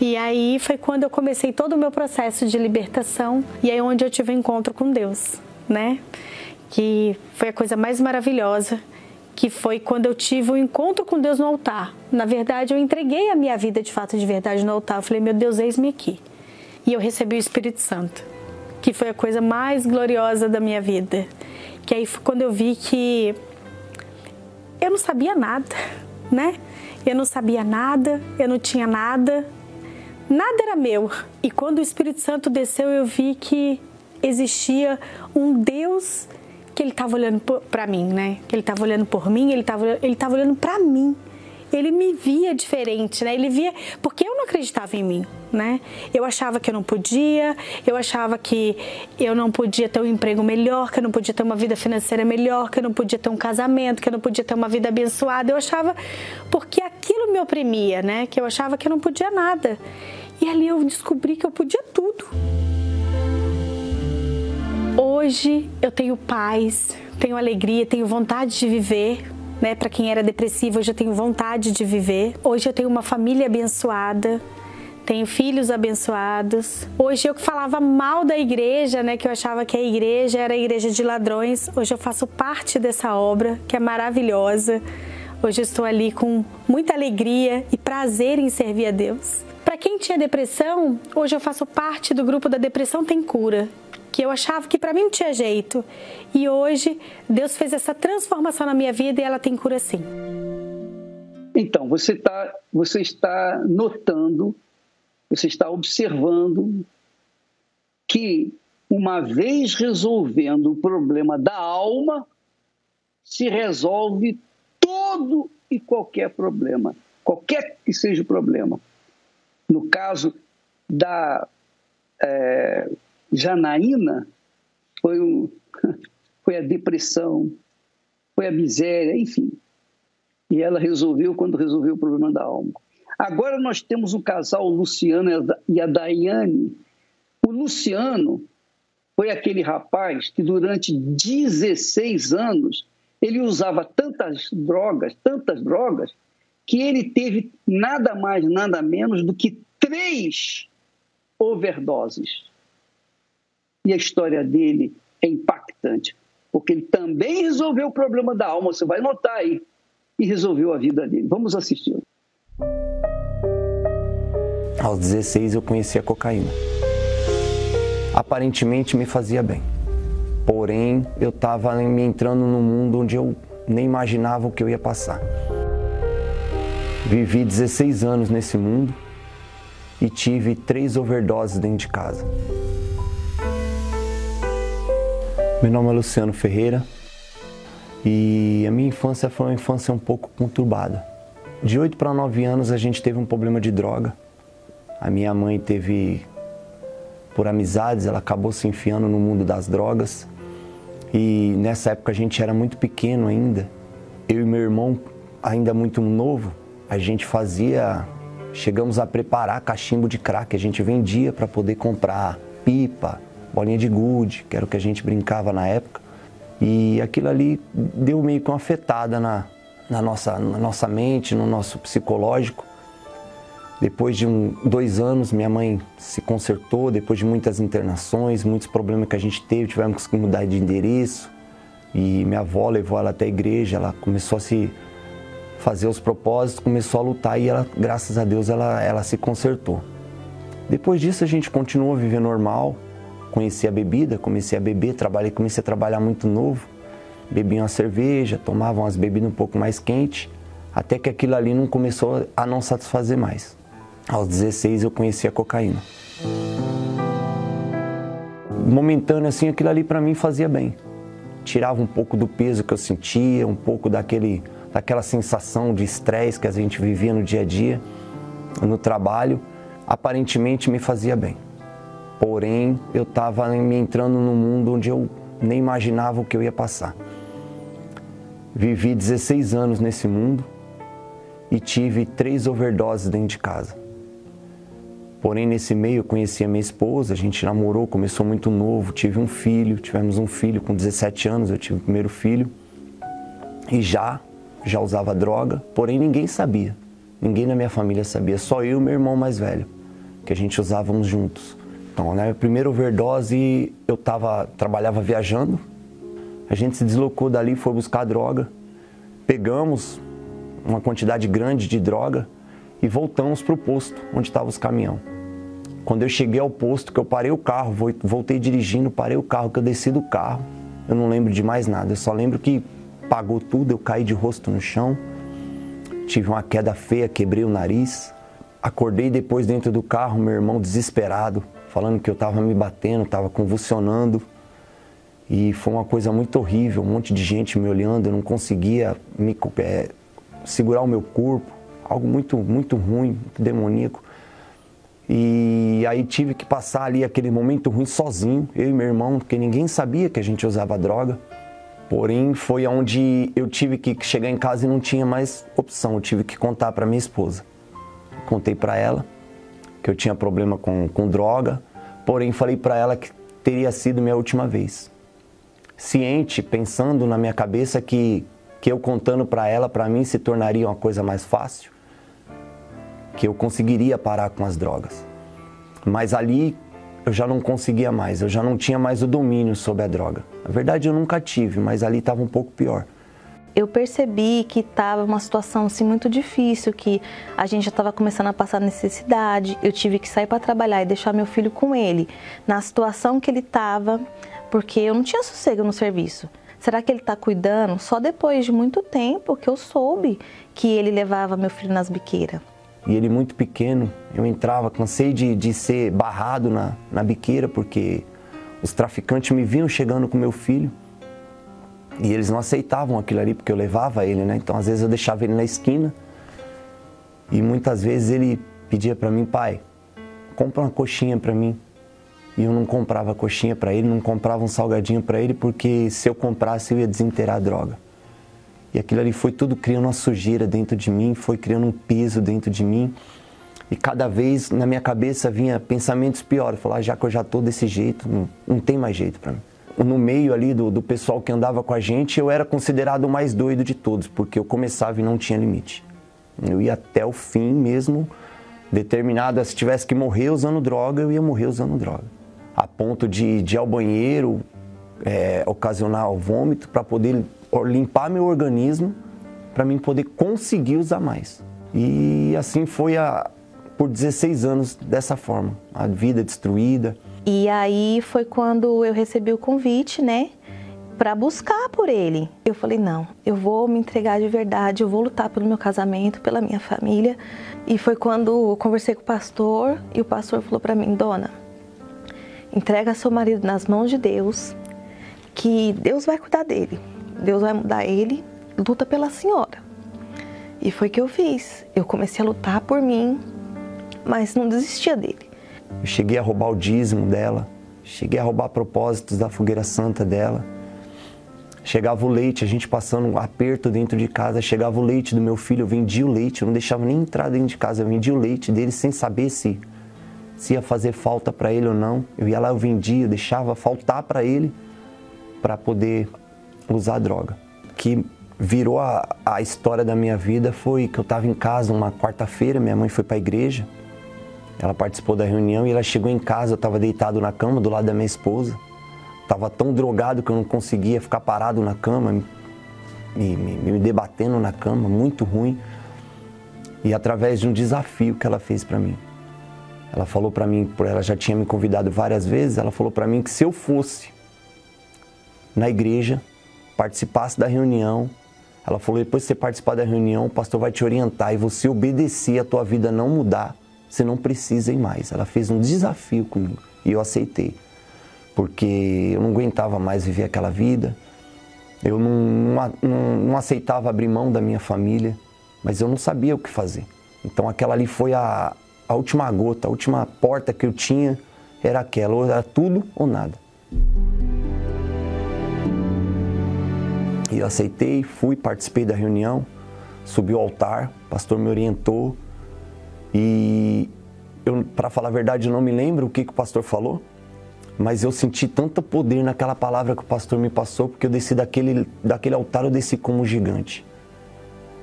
E aí foi quando eu comecei todo o meu processo de libertação e aí onde eu tive um encontro com Deus, né? Que foi a coisa mais maravilhosa, que foi quando eu tive o um encontro com Deus no altar. Na verdade, eu entreguei a minha vida de fato de verdade no altar. Eu falei, meu Deus, eis-me aqui. E eu recebi o Espírito Santo, que foi a coisa mais gloriosa da minha vida. Que aí foi quando eu vi que eu não sabia nada, né? Eu não sabia nada, eu não tinha nada, nada era meu. E quando o Espírito Santo desceu, eu vi que existia um Deus que ele estava olhando para mim, né? Que ele estava olhando por mim, ele estava ele tava olhando para mim. Ele me via diferente, né? Ele via porque eu não acreditava em mim, né? Eu achava que eu não podia, eu achava que eu não podia ter um emprego melhor, que eu não podia ter uma vida financeira melhor, que eu não podia ter um casamento, que eu não podia ter uma vida abençoada. Eu achava porque aquilo me oprimia, né? Que eu achava que eu não podia nada. E ali eu descobri que eu podia tudo. Hoje eu tenho paz, tenho alegria, tenho vontade de viver. Né? Para quem era depressivo, hoje eu tenho vontade de viver. Hoje eu tenho uma família abençoada, tenho filhos abençoados. Hoje eu que falava mal da igreja, né, que eu achava que a igreja era a igreja de ladrões, hoje eu faço parte dessa obra, que é maravilhosa. Hoje eu estou ali com muita alegria e prazer em servir a Deus. Para quem tinha depressão, hoje eu faço parte do grupo da Depressão Tem Cura, que eu achava que para mim não tinha jeito. E hoje Deus fez essa transformação na minha vida e ela tem cura sim. Então, você, tá, você está notando, você está observando que uma vez resolvendo o problema da alma, se resolve todo e qualquer problema, qualquer que seja o problema. No caso da é, Janaína, foi, um, foi a depressão, foi a miséria, enfim. E ela resolveu quando resolveu o problema da alma. Agora nós temos um casal, o Luciano e a Daiane. O Luciano foi aquele rapaz que durante 16 anos ele usava tantas drogas, tantas drogas, que ele teve nada mais, nada menos do que três overdoses. E a história dele é impactante, porque ele também resolveu o problema da alma, você vai notar aí, e resolveu a vida dele. Vamos assistir. Aos 16 eu conheci a cocaína. Aparentemente me fazia bem. Porém, eu estava me entrando num mundo onde eu nem imaginava o que eu ia passar. Vivi 16 anos nesse mundo e tive três overdoses dentro de casa. Meu nome é Luciano Ferreira e a minha infância foi uma infância um pouco conturbada. De 8 para 9 anos a gente teve um problema de droga. A minha mãe teve, por amizades, ela acabou se enfiando no mundo das drogas. E nessa época a gente era muito pequeno ainda. Eu e meu irmão, ainda muito novo, a gente fazia chegamos a preparar cachimbo de crack, a gente vendia para poder comprar pipa, bolinha de gude, que era o que a gente brincava na época. E aquilo ali deu meio que uma afetada na, na, nossa, na nossa mente, no nosso psicológico. Depois de um, dois anos, minha mãe se consertou, depois de muitas internações, muitos problemas que a gente teve, tivemos que mudar de endereço. E minha avó levou ela até a igreja, ela começou a se fazer os propósitos, começou a lutar e ela, graças a Deus, ela, ela se consertou. Depois disso a gente continuou a viver normal, conheci a bebida, comecei a beber, trabalhei, comecei a trabalhar muito novo, bebia uma cerveja, tomava umas bebidas um pouco mais quentes, até que aquilo ali não começou a não satisfazer mais. Aos 16 eu conheci a cocaína. Momentâneo assim, aquilo ali para mim fazia bem. Tirava um pouco do peso que eu sentia, um pouco daquele daquela sensação de estresse que a gente vivia no dia a dia, no trabalho, aparentemente me fazia bem. Porém, eu estava me entrando num mundo onde eu nem imaginava o que eu ia passar. Vivi 16 anos nesse mundo e tive três overdoses dentro de casa. Porém, nesse meio eu conheci a minha esposa, a gente namorou, começou muito novo, tive um filho, tivemos um filho com 17 anos, eu tive o primeiro filho. E já já usava droga, porém ninguém sabia. Ninguém na minha família sabia, só eu e meu irmão mais velho, que a gente usávamos juntos. Então, na minha primeira overdose, eu tava, trabalhava viajando, a gente se deslocou dali, foi buscar droga, pegamos uma quantidade grande de droga e voltamos para o posto onde estavam os caminhão. Quando eu cheguei ao posto, que eu parei o carro, voltei dirigindo, parei o carro, que eu desci do carro, eu não lembro de mais nada, eu só lembro que apagou tudo, eu caí de rosto no chão, tive uma queda feia, quebrei o nariz. Acordei depois dentro do carro, meu irmão desesperado, falando que eu estava me batendo, estava convulsionando. E foi uma coisa muito horrível, um monte de gente me olhando, eu não conseguia me, é, segurar o meu corpo, algo muito, muito ruim, muito demoníaco. E aí tive que passar ali aquele momento ruim sozinho, eu e meu irmão, porque ninguém sabia que a gente usava droga. Porém, foi onde eu tive que chegar em casa e não tinha mais opção. Eu tive que contar para minha esposa. Contei para ela que eu tinha problema com, com droga, porém falei para ela que teria sido minha última vez. Ciente, pensando na minha cabeça que, que eu contando para ela, para mim, se tornaria uma coisa mais fácil, que eu conseguiria parar com as drogas. Mas ali eu já não conseguia mais, eu já não tinha mais o domínio sobre a droga. Na verdade, eu nunca tive, mas ali estava um pouco pior. Eu percebi que estava uma situação assim, muito difícil, que a gente já estava começando a passar necessidade. Eu tive que sair para trabalhar e deixar meu filho com ele, na situação que ele estava, porque eu não tinha sossego no serviço. Será que ele está cuidando? Só depois de muito tempo que eu soube que ele levava meu filho nas biqueiras e ele muito pequeno. Eu entrava, cansei de, de ser barrado na, na biqueira porque os traficantes me viam chegando com meu filho. E eles não aceitavam aquilo ali porque eu levava ele, né? Então às vezes eu deixava ele na esquina e muitas vezes ele pedia para mim, pai, compra uma coxinha para mim. E eu não comprava coxinha para ele, não comprava um salgadinho para ele, porque se eu comprasse eu ia desenterrar a droga. E aquilo ali foi tudo criando uma sujeira dentro de mim, foi criando um peso dentro de mim. E cada vez na minha cabeça vinha pensamentos piores. Falar, ah, já que eu já tô desse jeito, não, não tem mais jeito para mim. No meio ali do, do pessoal que andava com a gente, eu era considerado o mais doido de todos, porque eu começava e não tinha limite. Eu ia até o fim mesmo, determinado, se tivesse que morrer usando droga, eu ia morrer usando droga. A ponto de, de ir ao banheiro, é, ocasionar o vômito, para poder limpar meu organismo, para mim poder conseguir usar mais. E assim foi a, por 16 anos dessa forma, a vida destruída. E aí foi quando eu recebi o convite, né, para buscar por ele. Eu falei: não, eu vou me entregar de verdade, eu vou lutar pelo meu casamento, pela minha família. E foi quando eu conversei com o pastor e o pastor falou para mim: dona, entrega seu marido nas mãos de Deus, que Deus vai cuidar dele, Deus vai mudar ele, luta pela senhora. E foi que eu fiz. Eu comecei a lutar por mim, mas não desistia dele. Eu cheguei a roubar o dízimo dela, cheguei a roubar propósitos da fogueira santa dela Chegava o leite, a gente passando um aperto dentro de casa, chegava o leite do meu filho, eu vendia o leite, eu não deixava nem entrar dentro de casa, eu vendia o leite dele sem saber se, se ia fazer falta para ele ou não. Eu ia lá, eu vendia, eu deixava faltar para ele para poder usar droga. Que virou a, a história da minha vida foi que eu estava em casa uma quarta-feira, minha mãe foi para a igreja, ela participou da reunião e ela chegou em casa, eu estava deitado na cama do lado da minha esposa. Estava tão drogado que eu não conseguia ficar parado na cama, me, me, me debatendo na cama, muito ruim. E através de um desafio que ela fez para mim. Ela falou para mim, ela já tinha me convidado várias vezes, ela falou para mim que se eu fosse na igreja, participasse da reunião, ela falou: depois de você participar da reunião, o pastor vai te orientar e você obedecer, a tua vida não mudar, você não precisa ir mais. Ela fez um desafio comigo e eu aceitei porque eu não aguentava mais viver aquela vida. Eu não, não, não, aceitava abrir mão da minha família, mas eu não sabia o que fazer. Então aquela ali foi a, a última gota, a última porta que eu tinha era aquela, ou era tudo ou nada. E eu aceitei, fui, participei da reunião, subi ao altar, o pastor me orientou e eu, para falar a verdade, eu não me lembro o que, que o pastor falou, mas eu senti tanto poder naquela palavra que o pastor me passou, porque eu desci daquele, daquele altar, eu desci como gigante.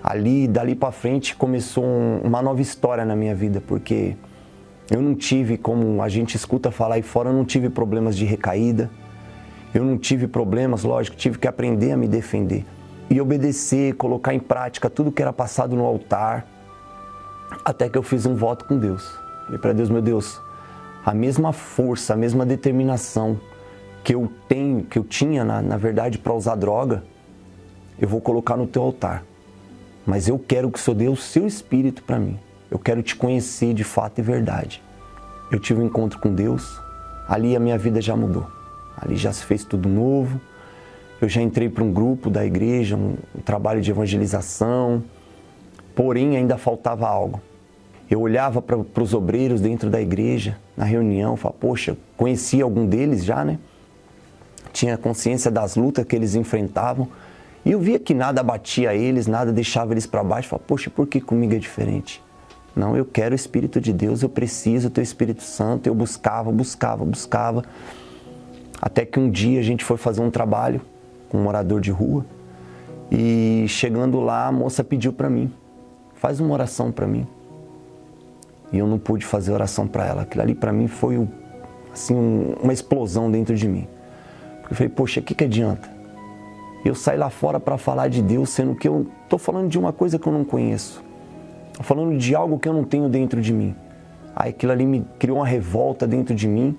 Ali, dali para frente, começou um, uma nova história na minha vida, porque eu não tive, como a gente escuta falar aí fora, eu não tive problemas de recaída, eu não tive problemas, lógico, tive que aprender a me defender e obedecer, colocar em prática tudo que era passado no altar, até que eu fiz um voto com Deus. Falei para Deus, meu Deus, a mesma força, a mesma determinação que eu tenho, que eu tinha na, na verdade para usar droga, eu vou colocar no teu altar. Mas eu quero que o Senhor dê o seu espírito para mim. Eu quero te conhecer de fato e verdade. Eu tive um encontro com Deus, ali a minha vida já mudou. Ali já se fez tudo novo. Eu já entrei para um grupo da igreja, um, trabalho de evangelização. Porém, ainda faltava algo. Eu olhava para os obreiros dentro da igreja, na reunião, falava, poxa, conhecia algum deles já, né? Tinha consciência das lutas que eles enfrentavam. E eu via que nada batia eles, nada deixava eles para baixo. Falava, poxa, por que comigo é diferente? Não, eu quero o Espírito de Deus, eu preciso do Espírito Santo. Eu buscava, buscava, buscava. Até que um dia a gente foi fazer um trabalho com um morador de rua. E chegando lá, a moça pediu para mim: faz uma oração para mim e eu não pude fazer oração para ela. Aquilo ali para mim foi assim uma explosão dentro de mim. Porque eu falei, poxa, o que, que adianta? Eu sair lá fora para falar de Deus, sendo que eu estou falando de uma coisa que eu não conheço. Estou falando de algo que eu não tenho dentro de mim. Aí aquilo ali me criou uma revolta dentro de mim.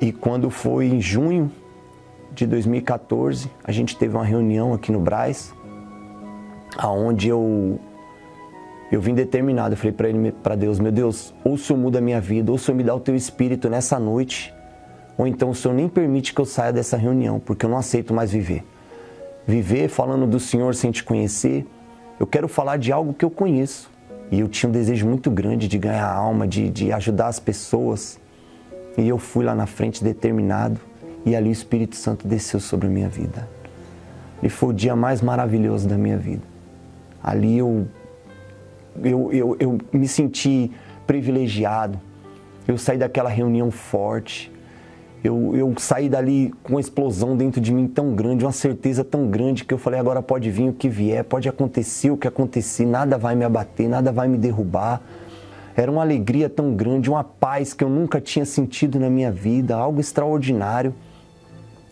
E quando foi em junho de 2014, a gente teve uma reunião aqui no Braz, aonde eu eu vim determinado, eu falei para ele, para Deus, meu Deus, ou o Senhor muda a minha vida, ou o Senhor me dá o teu espírito nessa noite, ou então o Senhor nem permite que eu saia dessa reunião, porque eu não aceito mais viver. Viver falando do Senhor sem te conhecer, eu quero falar de algo que eu conheço. E eu tinha um desejo muito grande de ganhar alma, de, de ajudar as pessoas. E eu fui lá na frente determinado, e ali o Espírito Santo desceu sobre a minha vida. E foi o dia mais maravilhoso da minha vida. Ali eu, eu, eu, eu me senti privilegiado. Eu saí daquela reunião forte. Eu, eu saí dali com uma explosão dentro de mim tão grande, uma certeza tão grande que eu falei: agora pode vir o que vier, pode acontecer o que acontecer, nada vai me abater, nada vai me derrubar. Era uma alegria tão grande, uma paz que eu nunca tinha sentido na minha vida, algo extraordinário.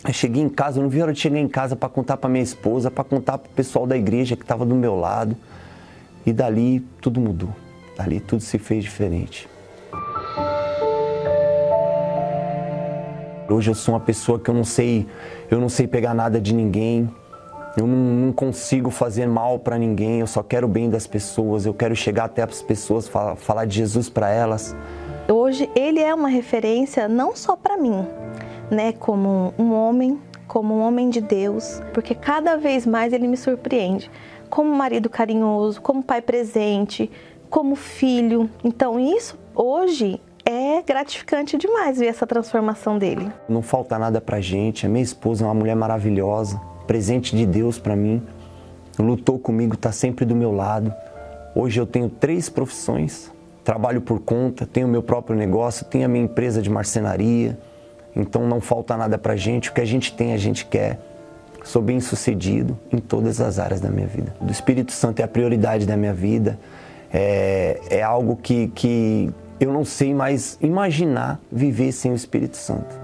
Eu cheguei em casa, eu não vi a hora de chegar em casa para contar para minha esposa, para contar para o pessoal da igreja que estava do meu lado. E dali tudo mudou. Dali tudo se fez diferente. Hoje eu sou uma pessoa que eu não sei, eu não sei pegar nada de ninguém. Eu não, não consigo fazer mal para ninguém. Eu só quero o bem das pessoas. Eu quero chegar até as pessoas, falar, falar de Jesus para elas. Hoje ele é uma referência não só para mim, né, como um homem, como um homem de Deus, porque cada vez mais ele me surpreende, como marido carinhoso, como pai presente, como filho. Então isso hoje é gratificante demais ver essa transformação dele. Não falta nada pra gente. A minha esposa é uma mulher maravilhosa, presente de Deus para mim. Lutou comigo, tá sempre do meu lado. Hoje eu tenho três profissões. Trabalho por conta, tenho meu próprio negócio, tenho a minha empresa de marcenaria, então não falta nada para gente. O que a gente tem, a gente quer. Sou bem sucedido em todas as áreas da minha vida. O Espírito Santo é a prioridade da minha vida. É, é algo que, que eu não sei mais imaginar viver sem o Espírito Santo.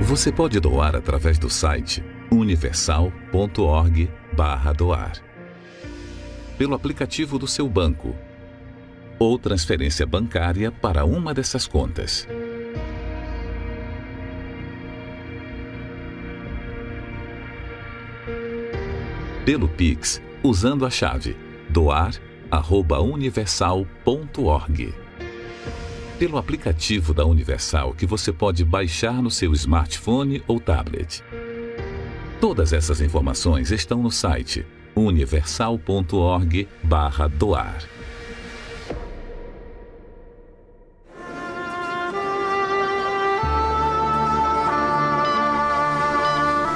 Você pode doar através do site universal.org/doar, pelo aplicativo do seu banco ou transferência bancária para uma dessas contas. Pelo Pix, usando a chave doar@universal.org. Pelo aplicativo da Universal que você pode baixar no seu smartphone ou tablet. Todas essas informações estão no site universal.org/doar.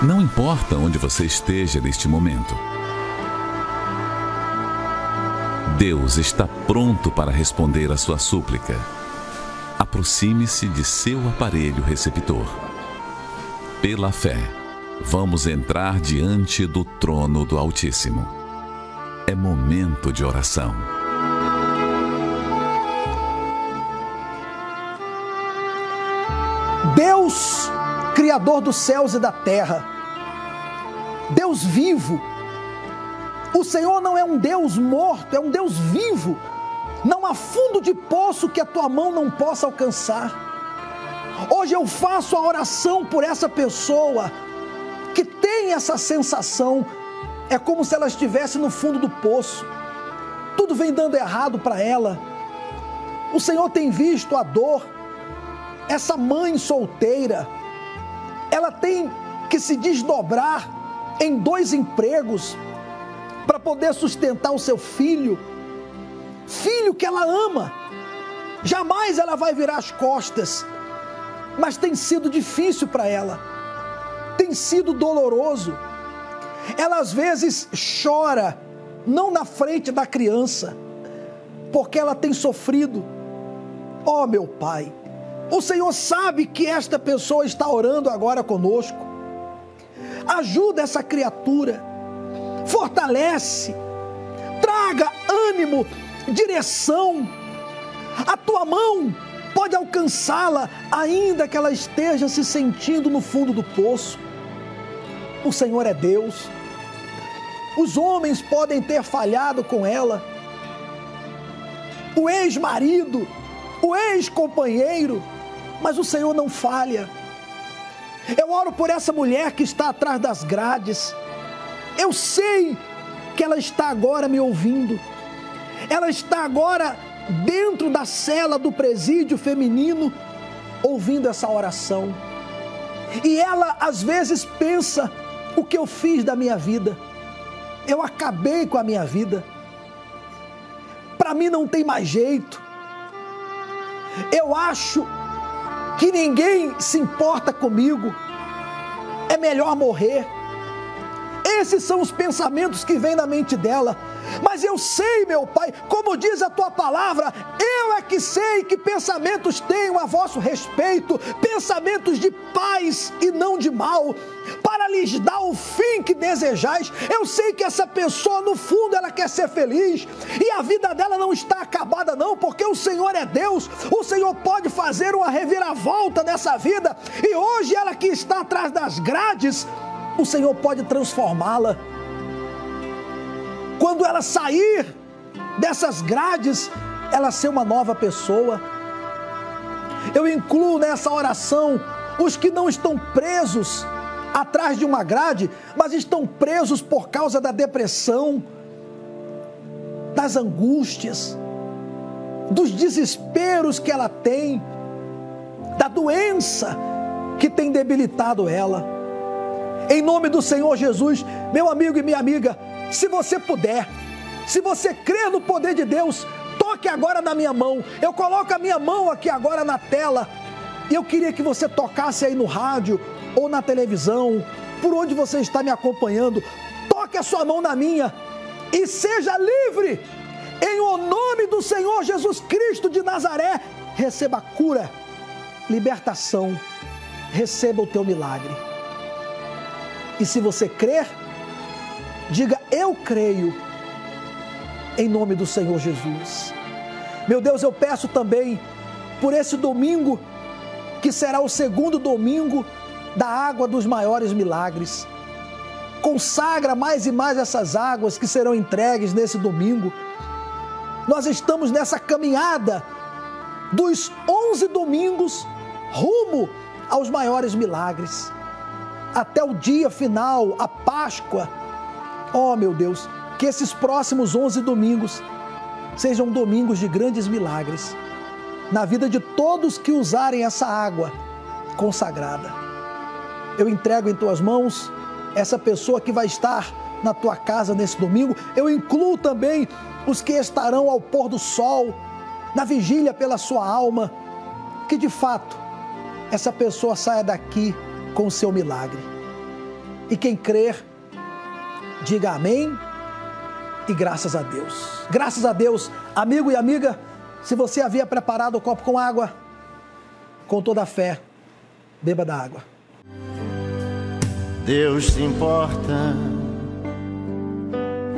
Não importa onde você esteja neste momento. Deus está pronto para responder a sua súplica. Aproxime-se de seu aparelho receptor. Pela fé, vamos entrar diante do trono do Altíssimo. É momento de oração. Deus Criador dos céus e da terra, Deus vivo. O Senhor não é um Deus morto, é um Deus vivo. Não há fundo de poço que a tua mão não possa alcançar. Hoje eu faço a oração por essa pessoa que tem essa sensação, é como se ela estivesse no fundo do poço. Tudo vem dando errado para ela. O Senhor tem visto a dor. Essa mãe solteira, ela tem que se desdobrar em dois empregos para poder sustentar o seu filho, filho que ela ama. Jamais ela vai virar as costas, mas tem sido difícil para ela, tem sido doloroso. Ela às vezes chora, não na frente da criança, porque ela tem sofrido. Oh, meu pai, o Senhor sabe que esta pessoa está orando agora conosco. Ajuda essa criatura, fortalece, traga ânimo, direção. A tua mão pode alcançá-la, ainda que ela esteja se sentindo no fundo do poço. O Senhor é Deus. Os homens podem ter falhado com ela. O ex-marido, o ex-companheiro, mas o Senhor não falha. Eu oro por essa mulher que está atrás das grades. Eu sei que ela está agora me ouvindo. Ela está agora dentro da cela do presídio feminino, ouvindo essa oração. E ela às vezes pensa: o que eu fiz da minha vida? Eu acabei com a minha vida. Para mim não tem mais jeito. Eu acho que ninguém se importa comigo, é melhor morrer. Esses são os pensamentos que vêm na mente dela. Mas eu sei, meu Pai, como diz a tua palavra, eu é que sei que pensamentos tenho a vosso respeito, pensamentos de paz e não de mal, para lhes dar o fim que desejais. Eu sei que essa pessoa, no fundo, ela quer ser feliz e a vida dela não está acabada, não, porque o Senhor é Deus, o Senhor pode fazer uma reviravolta nessa vida e hoje ela que está atrás das grades, o Senhor pode transformá-la quando ela sair dessas grades, ela ser uma nova pessoa. Eu incluo nessa oração os que não estão presos atrás de uma grade, mas estão presos por causa da depressão, das angústias, dos desesperos que ela tem, da doença que tem debilitado ela. Em nome do Senhor Jesus, meu amigo e minha amiga, se você puder, se você crê no poder de Deus, toque agora na minha mão. Eu coloco a minha mão aqui agora na tela. Eu queria que você tocasse aí no rádio ou na televisão, por onde você está me acompanhando. Toque a sua mão na minha e seja livre. Em o nome do Senhor Jesus Cristo de Nazaré, receba cura, libertação receba o teu milagre. E se você crer, diga: Eu creio, em nome do Senhor Jesus. Meu Deus, eu peço também por esse domingo, que será o segundo domingo da água dos maiores milagres. Consagra mais e mais essas águas que serão entregues nesse domingo. Nós estamos nessa caminhada dos 11 domingos rumo aos maiores milagres. Até o dia final, a Páscoa. Oh, meu Deus, que esses próximos 11 domingos sejam domingos de grandes milagres na vida de todos que usarem essa água consagrada. Eu entrego em tuas mãos essa pessoa que vai estar na tua casa nesse domingo. Eu incluo também os que estarão ao pôr do sol, na vigília pela sua alma. Que de fato essa pessoa saia daqui com o seu milagre. E quem crer, diga amém e graças a Deus. Graças a Deus, amigo e amiga, se você havia preparado o copo com água, com toda a fé, beba da água. Deus se importa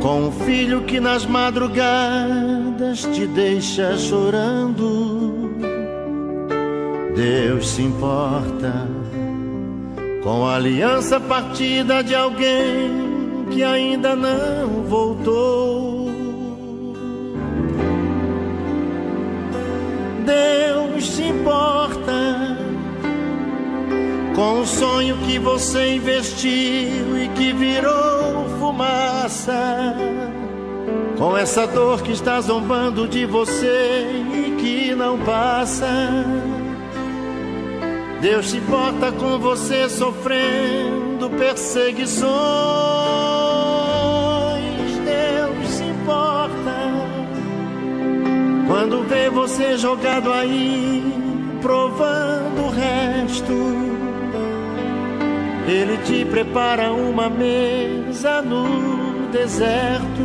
com o filho que nas madrugadas te deixa chorando. Deus se importa com a aliança partida de alguém que ainda não voltou. Deus se importa com o sonho que você investiu e que virou fumaça. Com essa dor que está zombando de você e que não passa. Deus se importa com você sofrendo perseguições. Quando vê você jogado aí, provando o resto. Ele te prepara uma mesa no deserto.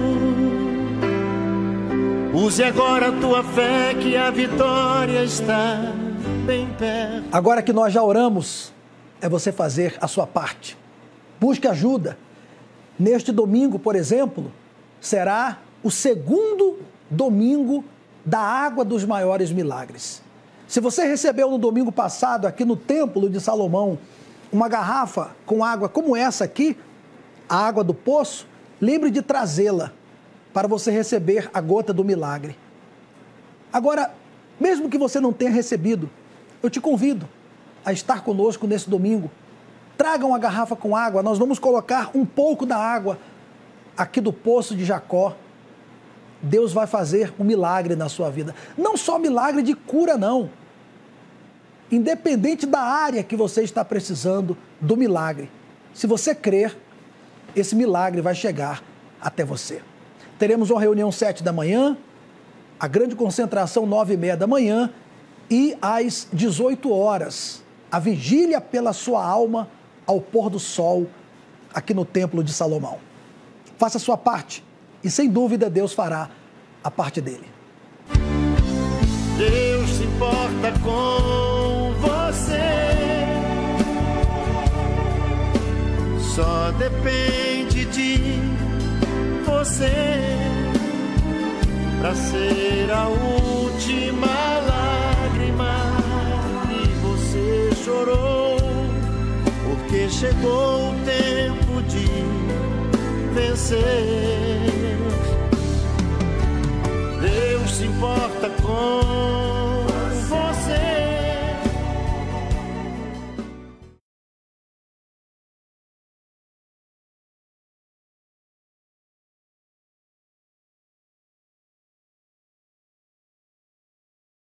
Use agora a tua fé que a vitória está bem perto. Agora que nós já oramos, é você fazer a sua parte. Busque ajuda. Neste domingo, por exemplo, será o segundo domingo da água dos maiores milagres. Se você recebeu no domingo passado, aqui no Templo de Salomão, uma garrafa com água como essa aqui, a água do poço, lembre de trazê-la para você receber a gota do milagre. Agora, mesmo que você não tenha recebido, eu te convido a estar conosco nesse domingo. Traga uma garrafa com água, nós vamos colocar um pouco da água aqui do poço de Jacó. Deus vai fazer um milagre na sua vida. Não só milagre de cura, não independente da área que você está precisando do milagre. Se você crer, esse milagre vai chegar até você. Teremos uma reunião sete da manhã, a grande concentração nove e meia da manhã e às 18 horas, a vigília pela sua alma ao pôr do sol aqui no Templo de Salomão. Faça a sua parte e sem dúvida Deus fará a parte dele. Deus se importa com você. Só depende de você para ser a última lágrima que você chorou, porque chegou o tempo de vencer. Deus se importa com